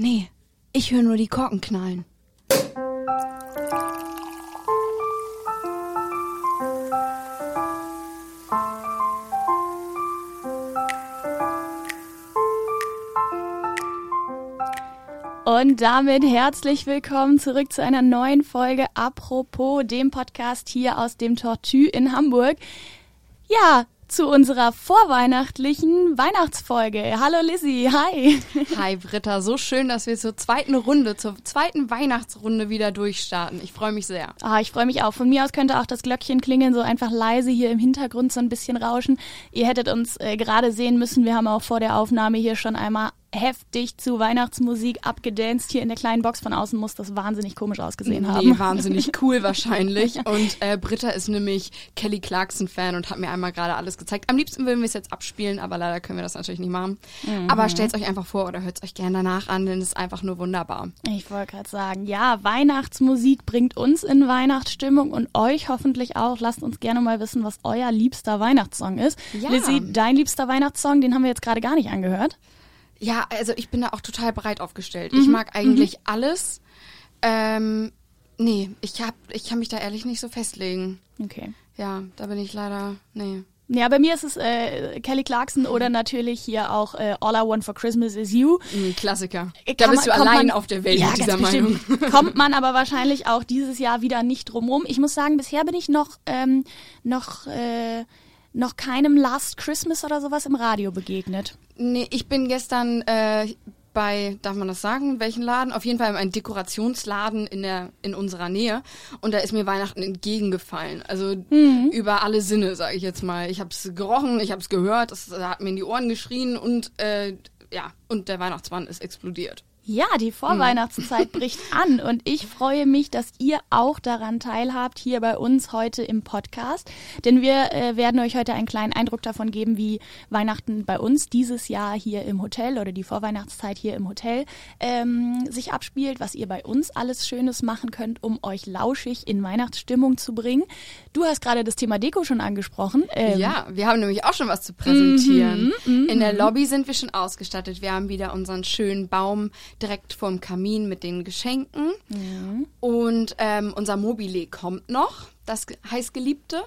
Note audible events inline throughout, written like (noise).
Nee, ich höre nur die Korken knallen. Und damit herzlich willkommen zurück zu einer neuen Folge Apropos, dem Podcast hier aus dem Tortue in Hamburg. Ja, zu unserer vorweihnachtlichen Weihnachtsfolge. Hallo Lizzie, hi. Hi Britta, so schön, dass wir zur zweiten Runde, zur zweiten Weihnachtsrunde wieder durchstarten. Ich freue mich sehr. Ah, ich freue mich auch. Von mir aus könnte auch das Glöckchen klingeln, so einfach leise hier im Hintergrund so ein bisschen rauschen. Ihr hättet uns äh, gerade sehen müssen. Wir haben auch vor der Aufnahme hier schon einmal heftig zu Weihnachtsmusik abgedanced. Hier in der kleinen Box von außen muss das wahnsinnig komisch ausgesehen nee, haben. wahnsinnig (laughs) cool wahrscheinlich. Und äh, Britta ist nämlich Kelly Clarkson-Fan und hat mir einmal gerade alles gezeigt. Am liebsten würden wir es jetzt abspielen, aber leider können wir das natürlich nicht machen. Mhm. Aber stellt es euch einfach vor oder hört es euch gerne danach an, denn es ist einfach nur wunderbar. Ich wollte gerade sagen, ja, Weihnachtsmusik bringt uns in Weihnachtsstimmung und euch hoffentlich auch. Lasst uns gerne mal wissen, was euer liebster Weihnachtssong ist. Ja. Lizzie, dein liebster Weihnachtssong, den haben wir jetzt gerade gar nicht angehört. Ja, also ich bin da auch total breit aufgestellt. Mhm. Ich mag eigentlich mhm. alles. Ähm, nee, ich hab, ich kann mich da ehrlich nicht so festlegen. Okay. Ja, da bin ich leider, nee. Ja, bei mir ist es äh, Kelly Clarkson oder natürlich hier auch äh, All I Want for Christmas is You. Klassiker. Äh, kann da bist man, du allein man, auf der Welt ja, mit dieser Meinung. (laughs) Kommt man aber wahrscheinlich auch dieses Jahr wieder nicht drumrum. Ich muss sagen, bisher bin ich noch ähm, noch äh, noch keinem Last Christmas oder sowas im Radio begegnet. Nee, ich bin gestern äh, bei, darf man das sagen, welchen Laden? Auf jeden Fall ein Dekorationsladen in der in unserer Nähe und da ist mir Weihnachten entgegengefallen. Also mhm. über alle Sinne, sage ich jetzt mal. Ich habe es gerochen, ich habe es gehört, es hat mir in die Ohren geschrien und äh, ja, und der Weihnachtsmann ist explodiert. Ja, die Vorweihnachtszeit (laughs) bricht an und ich freue mich, dass ihr auch daran teilhabt hier bei uns heute im Podcast, denn wir äh, werden euch heute einen kleinen Eindruck davon geben, wie Weihnachten bei uns dieses Jahr hier im Hotel oder die Vorweihnachtszeit hier im Hotel ähm, sich abspielt, was ihr bei uns alles Schönes machen könnt, um euch lauschig in Weihnachtsstimmung zu bringen. Du hast gerade das Thema Deko schon angesprochen. Ähm, ja, wir haben nämlich auch schon was zu präsentieren. Mm -hmm, in der Lobby sind wir schon ausgestattet. Wir haben wieder unseren schönen Baum direkt vorm Kamin mit den Geschenken. Ja. Und ähm, unser Mobile kommt noch, das heißgeliebte.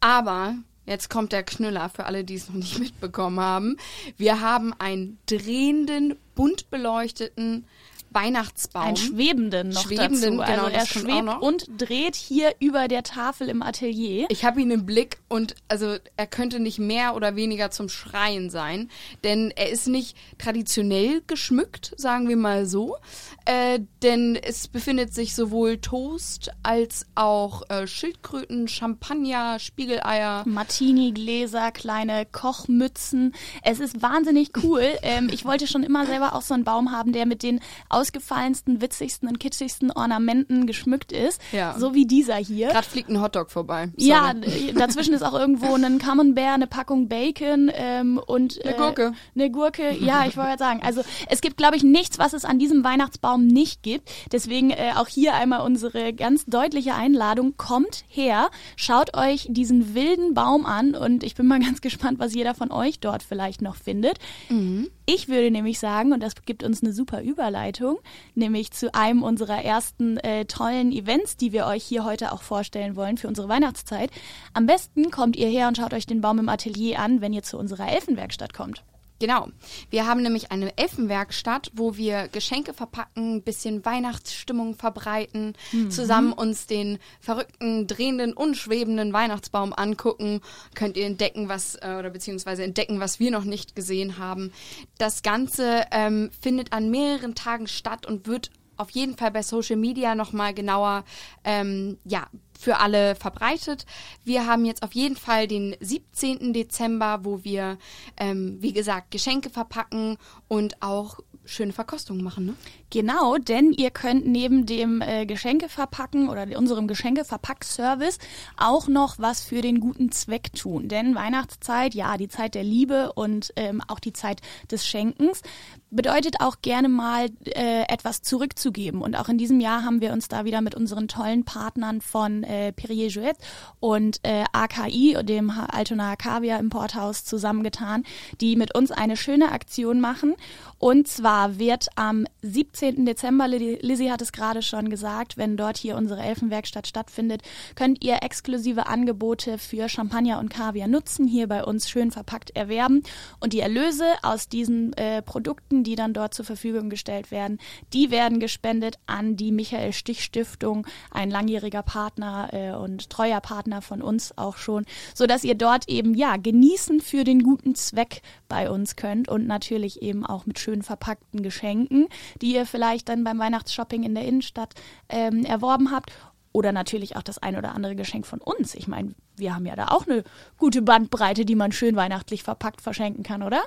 Aber jetzt kommt der Knüller für alle, die es noch nicht (laughs) mitbekommen haben. Wir haben einen drehenden, bunt beleuchteten Weihnachtsbaum. Ein schwebenden noch schwebenden, dazu. Genau, also er schwebt und dreht hier über der Tafel im Atelier. Ich habe ihn im Blick und also er könnte nicht mehr oder weniger zum Schreien sein, denn er ist nicht traditionell geschmückt, sagen wir mal so, äh, denn es befindet sich sowohl Toast als auch äh, Schildkröten, Champagner, Spiegeleier, Martini-Gläser, kleine Kochmützen. Es ist wahnsinnig cool. ähm, ich wollte schon immer selber auch so einen Baum haben, der mit den ausgefallensten, witzigsten und kitschigsten Ornamenten geschmückt ist. Ja. So wie dieser hier. Gerade fliegt ein Hotdog vorbei. Sorry. Ja, dazwischen ist auch irgendwo ein Camembert, eine Packung Bacon ähm, und eine Gurke. Äh, eine Gurke, ja, ich wollte sagen. Also es gibt, glaube ich, nichts, was es an diesem Weihnachtsbaum nicht gibt. Deswegen äh, auch hier einmal unsere ganz deutliche Einladung. Kommt her, schaut euch diesen wilden Baum an und ich bin mal (laughs) ganz gespannt, was jeder von euch dort vielleicht noch findet. Mhm. Ich würde nämlich sagen, und das gibt uns eine super Überleitung, nämlich zu einem unserer ersten äh, tollen Events, die wir euch hier heute auch vorstellen wollen für unsere Weihnachtszeit. Am besten kommt ihr her und schaut euch den Baum im Atelier an, wenn ihr zu unserer Elfenwerkstatt kommt. Genau. Wir haben nämlich eine Elfenwerkstatt, wo wir Geschenke verpacken, bisschen Weihnachtsstimmung verbreiten, mhm. zusammen uns den verrückten, drehenden, unschwebenden Weihnachtsbaum angucken. Könnt ihr entdecken, was, äh, oder beziehungsweise entdecken, was wir noch nicht gesehen haben. Das Ganze ähm, findet an mehreren Tagen statt und wird auf jeden Fall bei Social Media nochmal genauer ähm, ja, für alle verbreitet. Wir haben jetzt auf jeden Fall den 17. Dezember, wo wir, ähm, wie gesagt, Geschenke verpacken und auch schöne Verkostungen machen, ne? Genau, denn ihr könnt neben dem äh, Geschenke verpacken oder unserem Geschenke-Verpack-Service auch noch was für den guten Zweck tun. Denn Weihnachtszeit, ja, die Zeit der Liebe und ähm, auch die Zeit des Schenkens bedeutet auch gerne mal äh, etwas zurückzugeben. Und auch in diesem Jahr haben wir uns da wieder mit unseren tollen Partnern von äh, Perrier Jouet und äh, AKI, dem Altona Kaviar Importhaus, zusammengetan, die mit uns eine schöne Aktion machen. Und zwar wird am 17. Dezember, Lizzie hat es gerade schon gesagt, wenn dort hier unsere Elfenwerkstatt stattfindet, könnt ihr exklusive Angebote für Champagner und Kaviar nutzen, hier bei uns schön verpackt erwerben. Und die Erlöse aus diesen äh, Produkten, die dann dort zur Verfügung gestellt werden, die werden gespendet an die Michael Stich Stiftung, ein langjähriger Partner äh, und treuer Partner von uns auch schon, so dass ihr dort eben ja genießen für den guten Zweck bei uns könnt und natürlich eben auch mit schön verpackten Geschenken, die ihr vielleicht dann beim Weihnachtsshopping in der Innenstadt ähm, erworben habt oder natürlich auch das ein oder andere Geschenk von uns. Ich meine, wir haben ja da auch eine gute Bandbreite, die man schön weihnachtlich verpackt verschenken kann, oder?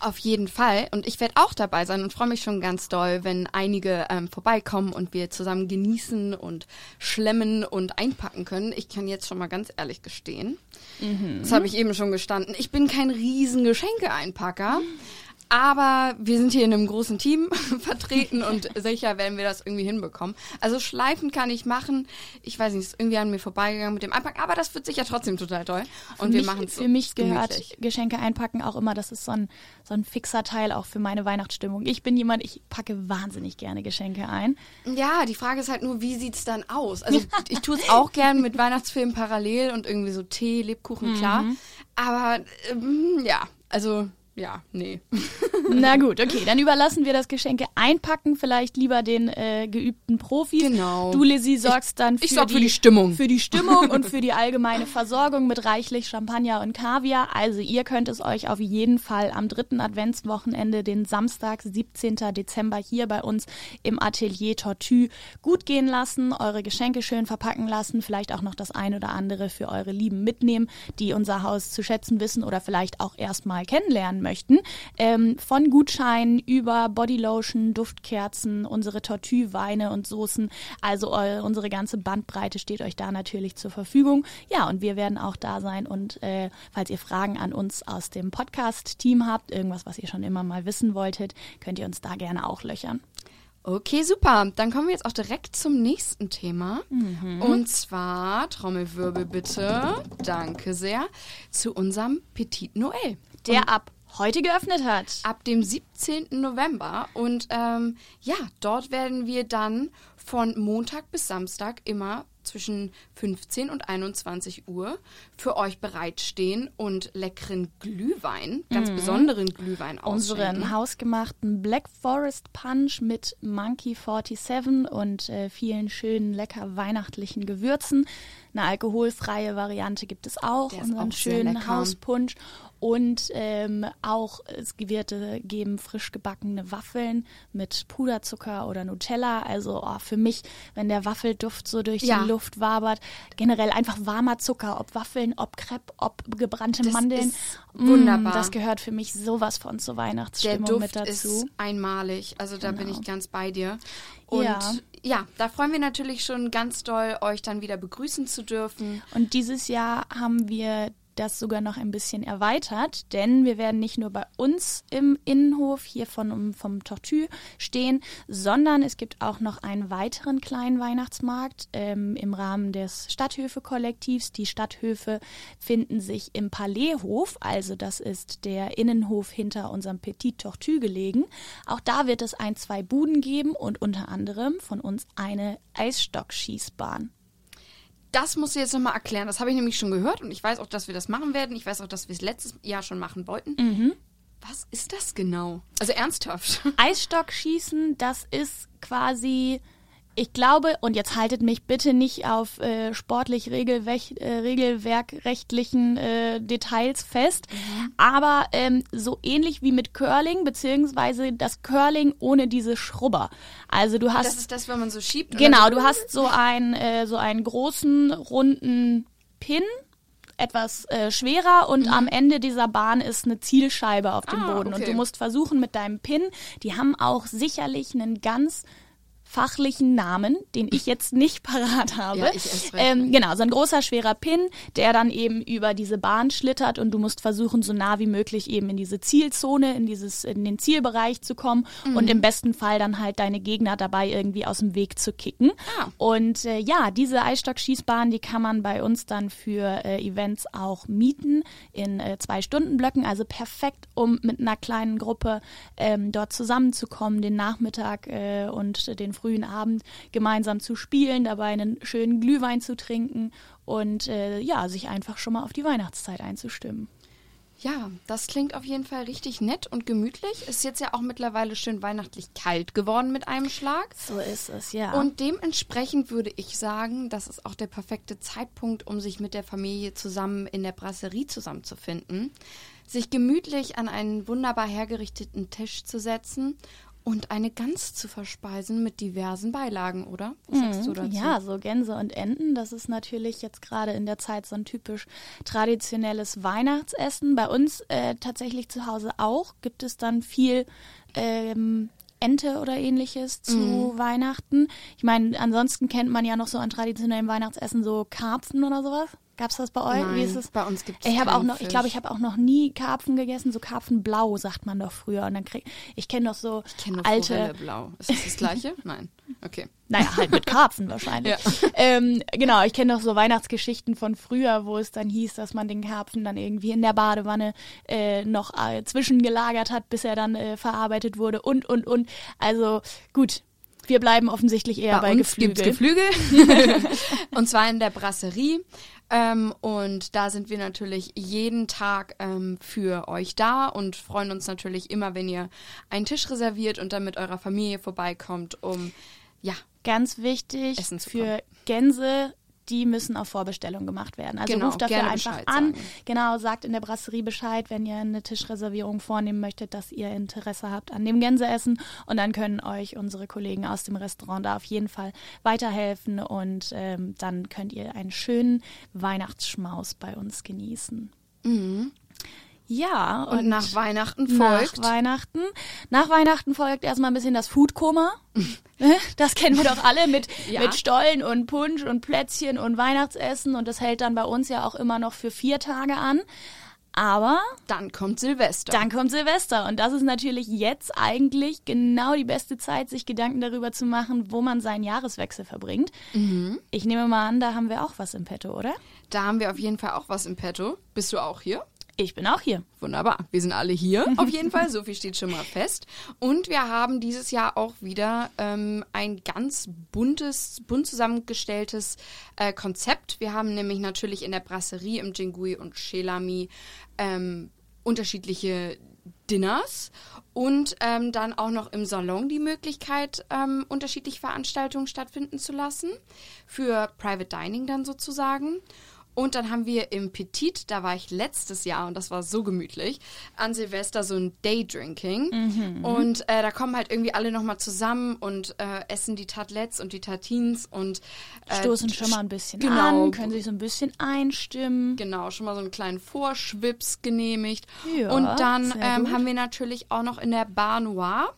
Auf jeden Fall. Und ich werde auch dabei sein und freue mich schon ganz doll, wenn einige ähm, vorbeikommen und wir zusammen genießen und schlemmen und einpacken können. Ich kann jetzt schon mal ganz ehrlich gestehen. Mhm. Das habe ich eben schon gestanden. Ich bin kein riesen Geschenke-Einpacker. Mhm. Aber wir sind hier in einem großen Team (laughs) vertreten und (laughs) sicher werden wir das irgendwie hinbekommen. Also Schleifen kann ich machen. Ich weiß nicht, ist irgendwie an mir vorbeigegangen mit dem Einpacken, aber das wird sicher trotzdem total toll. Und für wir machen es Für mich gehört gemütlich. Geschenke einpacken auch immer, das ist so ein, so ein fixer Teil auch für meine Weihnachtsstimmung. Ich bin jemand, ich packe wahnsinnig gerne Geschenke ein. Ja, die Frage ist halt nur, wie sieht's dann aus? Also (laughs) ich tue es auch gern mit Weihnachtsfilmen parallel und irgendwie so Tee, Lebkuchen, klar. Mhm. Aber ähm, ja, also ja, nee. (laughs) Na gut, okay, dann überlassen wir das Geschenke einpacken vielleicht lieber den äh, geübten Profis. Genau. Du, Lizzie, sorgst dann für, ich sorg die, für die Stimmung. Für die Stimmung und für die (laughs) allgemeine Versorgung mit reichlich Champagner und Kaviar. Also ihr könnt es euch auf jeden Fall am dritten Adventswochenende, den Samstag, 17. Dezember, hier bei uns im Atelier Tortue gut gehen lassen, eure Geschenke schön verpacken lassen, vielleicht auch noch das ein oder andere für eure Lieben mitnehmen, die unser Haus zu schätzen wissen oder vielleicht auch erstmal kennenlernen möchten. Ähm, von Gutscheinen über Bodylotion, Duftkerzen, unsere Tortue-Weine und Soßen. Also äh, unsere ganze Bandbreite steht euch da natürlich zur Verfügung. Ja, und wir werden auch da sein. Und äh, falls ihr Fragen an uns aus dem Podcast-Team habt, irgendwas, was ihr schon immer mal wissen wolltet, könnt ihr uns da gerne auch löchern. Okay, super. Dann kommen wir jetzt auch direkt zum nächsten Thema. Mhm. Und zwar, Trommelwirbel bitte, danke sehr, zu unserem Petit Noël. Der und ab heute geöffnet hat. Ab dem 17. November. Und ähm, ja, dort werden wir dann von Montag bis Samstag immer zwischen 15 und 21 Uhr für euch bereitstehen und leckeren Glühwein, ganz mhm. besonderen Glühwein ausschenken. Unseren hausgemachten Black Forest Punch mit Monkey 47 und äh, vielen schönen, lecker weihnachtlichen Gewürzen. Eine alkoholfreie Variante gibt es auch, Der unseren auch schönen Hauspunsch. Und ähm, auch es wird äh, geben frisch gebackene Waffeln mit Puderzucker oder Nutella. Also oh, für mich, wenn der Waffelduft so durch ja. die Luft wabert, generell einfach warmer Zucker, ob Waffeln, ob Crepe, ob gebrannte das Mandeln. Mmh, wunderbar. Das gehört für mich sowas von zur Weihnachtsstimmung der Duft mit dazu. Ist einmalig. Also da genau. bin ich ganz bei dir. Und ja. ja, da freuen wir natürlich schon ganz doll, euch dann wieder begrüßen zu dürfen. Und dieses Jahr haben wir das sogar noch ein bisschen erweitert, denn wir werden nicht nur bei uns im Innenhof hier von, vom Tortue stehen, sondern es gibt auch noch einen weiteren kleinen Weihnachtsmarkt ähm, im Rahmen des Stadthöfe-Kollektivs. Die Stadthöfe finden sich im Palaishof, also das ist der Innenhof hinter unserem Petit Tortue gelegen. Auch da wird es ein, zwei Buden geben und unter anderem von uns eine Eisstockschießbahn das musst du jetzt nochmal erklären. Das habe ich nämlich schon gehört und ich weiß auch, dass wir das machen werden. Ich weiß auch, dass wir es letztes Jahr schon machen wollten. Mhm. Was ist das genau? Also ernsthaft. Eisstockschießen, das ist quasi ich glaube, und jetzt haltet mich bitte nicht auf äh, sportlich regelwech, äh, regelwerkrechtlichen äh, Details fest, mhm. aber ähm, so ähnlich wie mit Curling, beziehungsweise das Curling ohne diese Schrubber. Also du hast. Das ist das, wenn man so schiebt. Genau, du hast so einen, äh, so einen großen, runden Pin etwas äh, schwerer und mhm. am Ende dieser Bahn ist eine Zielscheibe auf dem ah, Boden okay. und du musst versuchen mit deinem Pin, die haben auch sicherlich einen ganz fachlichen Namen, den ich jetzt nicht (laughs) parat habe. Ja, ähm, genau, so ein großer, schwerer Pin, der dann eben über diese Bahn schlittert und du musst versuchen, so nah wie möglich eben in diese Zielzone, in dieses, in den Zielbereich zu kommen und im besten Fall dann halt deine Gegner dabei irgendwie aus dem Weg zu kicken. Ah. Und äh, ja, diese Eisstockschießbahn, die kann man bei uns dann für äh, Events auch mieten in äh, zwei Stunden Blöcken, also perfekt, um mit einer kleinen Gruppe ähm, dort zusammenzukommen, den Nachmittag äh, und den frühen Abend gemeinsam zu spielen, dabei einen schönen Glühwein zu trinken und äh, ja, sich einfach schon mal auf die Weihnachtszeit einzustimmen. Ja, das klingt auf jeden Fall richtig nett und gemütlich. Ist jetzt ja auch mittlerweile schön weihnachtlich kalt geworden mit einem Schlag. So ist es, ja. Und dementsprechend würde ich sagen, das ist auch der perfekte Zeitpunkt, um sich mit der Familie zusammen in der Brasserie zusammenzufinden, sich gemütlich an einen wunderbar hergerichteten Tisch zu setzen und eine Gans zu verspeisen mit diversen Beilagen, oder? Was sagst du dazu? Mhm. Ja, so Gänse und Enten, das ist natürlich jetzt gerade in der Zeit so ein typisch traditionelles Weihnachtsessen. Bei uns äh, tatsächlich zu Hause auch gibt es dann viel ähm, Ente oder ähnliches zu Mhm. Weihnachten. Ich meine, ansonsten kennt man ja noch so an traditionellem Weihnachtsessen so Karpfen oder sowas. Gab's das bei euch? Wie Nein, ist es? bei uns gibt's Ich habe auch noch, ich glaube, ich habe auch noch nie Karpfen gegessen, so Karpfenblau sagt man doch früher. Und dann krieg ich kenne doch so Ich kenne nur alte, Forelle blau. Ist das das gleiche? (laughs) Nein. Okay. naja, halt mit Karpfen wahrscheinlich. Ja. Ähm, genau, ich kenne noch so Weihnachtsgeschichten von früher, wo es dann hieß, dass man den Karpfen dann irgendwie in der Badewanne äh, noch äh, zwischengelagert hat, bis er dann äh, verarbeitet wurde und, und, und. Also gut, wir bleiben offensichtlich eher bei, Bei uns Geflügel. Geflügel. (laughs) und zwar in der Brasserie. Ähm, und da sind wir natürlich jeden Tag ähm, für euch da und freuen uns natürlich immer, wenn ihr einen Tisch reserviert und dann mit eurer Familie vorbeikommt, um ja, Ganz wichtig für Gänse, die müssen auf Vorbestellung gemacht werden. Also Genau, ruft dafür einfach Bescheid an. sagen. Genau, sagt in der Brasserie Bescheid, wenn ihr eine Tischreservierung vornehmen möchtet, dass ihr Interesse habt an dem Gänseessen. Und dann können euch unsere Kollegen aus dem Restaurant da auf jeden Fall weiterhelfen. Und ähm, dann könnt ihr einen schönen Weihnachtsschmaus bei uns genießen. Ja, und, nach Weihnachten folgt. nach Weihnachten. Nach Weihnachten folgt erstmal ein bisschen das Foodkoma. (laughs) das kennen wir doch alle mit, Ja. mit Stollen und Punsch und Plätzchen und Weihnachtsessen. Und das hält dann bei uns ja auch immer noch für vier Tage an. Aber dann kommt Silvester. dann kommt Silvester und das ist natürlich jetzt eigentlich genau die beste Zeit, sich Gedanken darüber zu machen, wo man seinen Jahreswechsel verbringt. Ich nehme mal an, da haben wir auch was im Petto, oder? Da haben wir auf jeden Fall auch was im Petto. Bist du auch hier? Ich bin auch hier. Wunderbar. Wir sind alle hier, (laughs) auf jeden Fall. So viel steht schon mal fest. Und wir haben dieses Jahr auch wieder ähm, ein ganz buntes, bunt zusammengestelltes äh, Konzept. Wir haben nämlich natürlich in der Brasserie im Jingui und Shelami ähm, unterschiedliche Dinners und ähm, dann auch noch im Salon die Möglichkeit, ähm, unterschiedliche Veranstaltungen stattfinden zu lassen. Für Private Dining dann sozusagen. Und dann haben wir im Petit, da war ich letztes Jahr und das war so gemütlich, an Silvester so ein Daydrinking. Und äh, da kommen halt irgendwie alle nochmal zusammen und äh, essen die Tartlets und die Tartines und äh, Stoßen schon mal ein bisschen genau. an, können sich so ein bisschen einstimmen. Genau, schon mal so einen kleinen Vorschwips genehmigt. Ja, und dann ähm, haben wir natürlich auch noch in der Bar Noir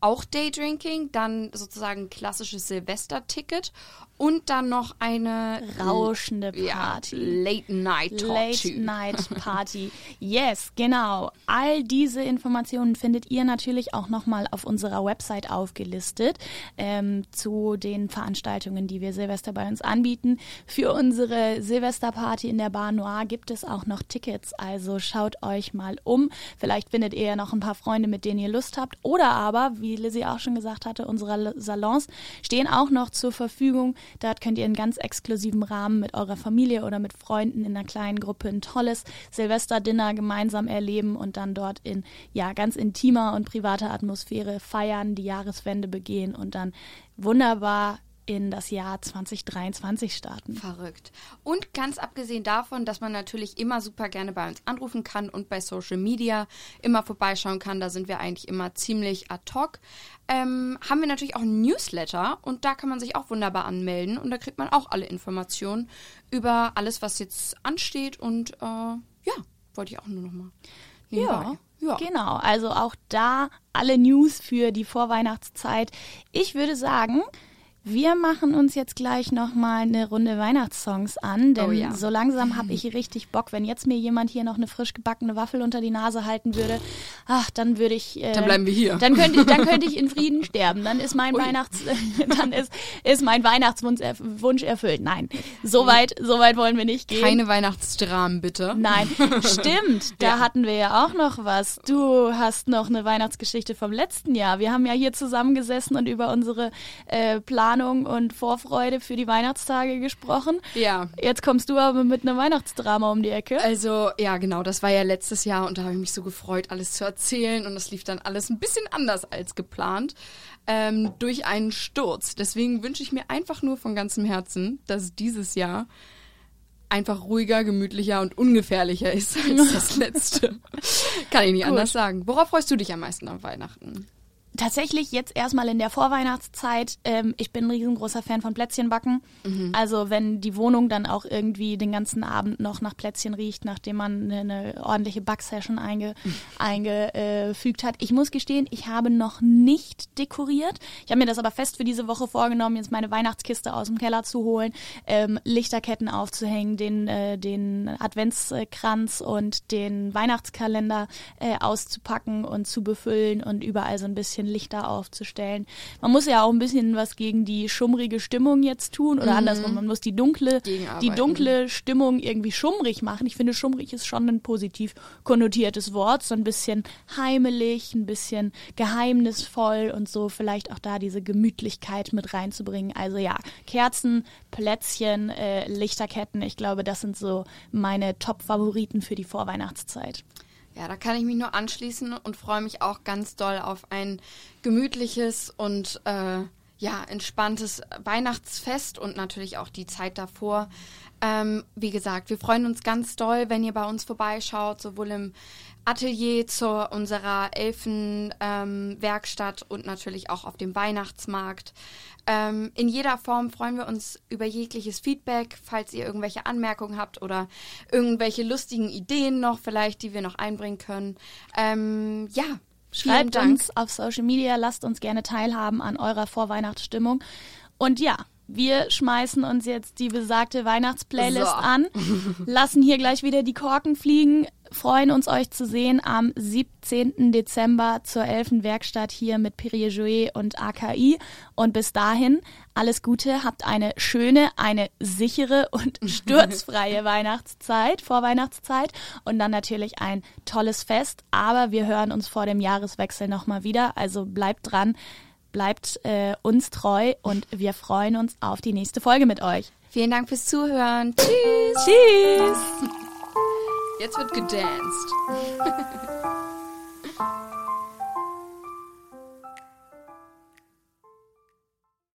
auch Daydrinking, dann sozusagen klassisches Silvester-Ticket und dann noch eine Rauschende ja, Party. Late Night Talk Late. Night (laughs) Party. Yes, genau. All diese Informationen findet ihr natürlich auch nochmal auf unserer Website aufgelistet ähm, zu den Veranstaltungen, die wir Silvester bei uns anbieten. Für unsere Silvesterparty in der Bar Noir gibt es auch noch Tickets, also schaut euch mal um. Vielleicht findet ihr ja noch ein paar Freunde, mit denen ihr Lust habt. Oder aber, wie Lizzie auch schon gesagt hatte, unsere Salons stehen auch noch zur Verfügung. Dort könnt ihr in ganz exklusiven Rahmen mit eurer Familie oder mit Freunden in einer kleinen Gruppe ein tolles Silvesterdinner gemeinsam erleben und dann dort in ja ganz intimer und privater Atmosphäre feiern, die Jahreswende begehen und dann wunderbar in das Jahr 2023 starten. Verrückt. Und ganz abgesehen davon, dass man natürlich immer super gerne bei uns anrufen kann und bei Social Media immer vorbeischauen kann, da sind wir eigentlich immer ziemlich ad hoc, ähm, haben wir natürlich auch einen Newsletter und da kann man sich auch wunderbar anmelden und da kriegt man auch alle Informationen über alles, was jetzt ansteht und äh, ja, wollte ich auch nur noch mal Ja. Ja. Genau, also auch da alle News für die Vorweihnachtszeit. Ich würde sagen, wir machen uns jetzt gleich nochmal eine Runde Weihnachtssongs an, denn oh ja. so langsam habe ich richtig Bock. Wenn jetzt mir jemand hier noch eine frisch gebackene Waffel unter die Nase halten würde, ach, dann würde ich. Äh, dann bleiben wir hier. Dann könnte, dann könnte ich in (laughs) Frieden sterben. Dann ist mein Ui. Weihnachts, (laughs) dann ist, ist mein Weihnachtswunsch Wunsch erfüllt. Nein, so weit, so weit wollen wir nicht gehen. Keine Weihnachtsdramen, bitte. Nein, (laughs) stimmt. Da ja. hatten wir ja auch noch was. Du hast noch eine Weihnachtsgeschichte vom letzten Jahr. Wir haben ja hier zusammengesessen und über unsere äh, Plan Planung und Vorfreude für die Weihnachtstage gesprochen. Ja. Jetzt kommst du aber mit einem Weihnachtsdrama um die Ecke. Also, ja, genau, das war ja letztes Jahr und da habe ich mich so gefreut, alles zu erzählen und das lief dann alles ein bisschen anders als geplant. Ähm, durch einen Sturz. Deswegen wünsche ich mir einfach nur von ganzem Herzen, dass dieses Jahr einfach ruhiger, gemütlicher und ungefährlicher ist als (laughs) das letzte. Kann ich nicht Gut. anders sagen. Worauf freust du dich am meisten an Weihnachten? Tatsächlich jetzt erstmal in der Vorweihnachtszeit. Ähm, ich bin ein riesengroßer Fan von Plätzchenbacken. Mhm. Also wenn die Wohnung dann auch irgendwie den ganzen Abend noch nach Plätzchen riecht, nachdem man eine, eine ordentliche Backsession einge, mhm. (laughs) eingefügt hat. Ich muss gestehen, ich habe noch nicht dekoriert. Ich habe mir das aber fest für diese Woche vorgenommen, jetzt meine Weihnachtskiste aus dem Keller zu holen, ähm, Lichterketten aufzuhängen, den, äh, den Adventskranz und den Weihnachtskalender äh, auszupacken und zu befüllen und überall so ein bisschen Lichter aufzustellen. Man muss ja auch ein bisschen was gegen die schummrige Stimmung jetzt tun oder mhm. andersrum, man muss die dunkle, die dunkle Stimmung irgendwie schummrig machen. Ich finde, schummrig ist schon ein positiv konnotiertes Wort, so ein bisschen heimelig, ein bisschen geheimnisvoll und so vielleicht auch da diese Gemütlichkeit mit reinzubringen. Also ja, Kerzen, Plätzchen, äh, Lichterketten, ich glaube, das sind so meine Top-Favoriten für die Vorweihnachtszeit. Ja, da kann ich mich nur anschließen und freue mich auch ganz doll auf ein gemütliches und äh, ja, entspanntes Weihnachtsfest und natürlich auch die Zeit davor. Ähm, wie gesagt, wir freuen uns ganz doll, wenn ihr bei uns vorbeischaut, sowohl im Atelier zu unserer Elfenwerkstatt ähm, und natürlich auch auf dem Weihnachtsmarkt. Ähm, in jeder Form freuen wir uns über jegliches Feedback, falls ihr irgendwelche Anmerkungen habt oder irgendwelche lustigen Ideen noch vielleicht, die wir noch einbringen können. Ähm, ja, Schreibt uns auf Social Media, lasst uns gerne teilhaben an eurer Vorweihnachtsstimmung. Und ja, wir schmeißen uns jetzt die besagte Weihnachtsplaylist so. an, (laughs) lassen hier gleich wieder die Korken fliegen, freuen uns euch zu sehen am 17. Dezember zur Elfenwerkstatt hier mit Perrier Jouet und AKI. Und bis dahin alles Gute, habt eine schöne, eine sichere und (laughs) sturzfreie Weihnachtszeit, Vorweihnachtszeit und dann natürlich ein tolles Fest. Aber wir hören uns vor dem Jahreswechsel nochmal wieder, also bleibt dran bleibt äh, uns treu und wir freuen uns auf die nächste Folge mit euch. Vielen Dank fürs Zuhören. Tschüss. Tschüss. Jetzt wird gedanced. (laughs)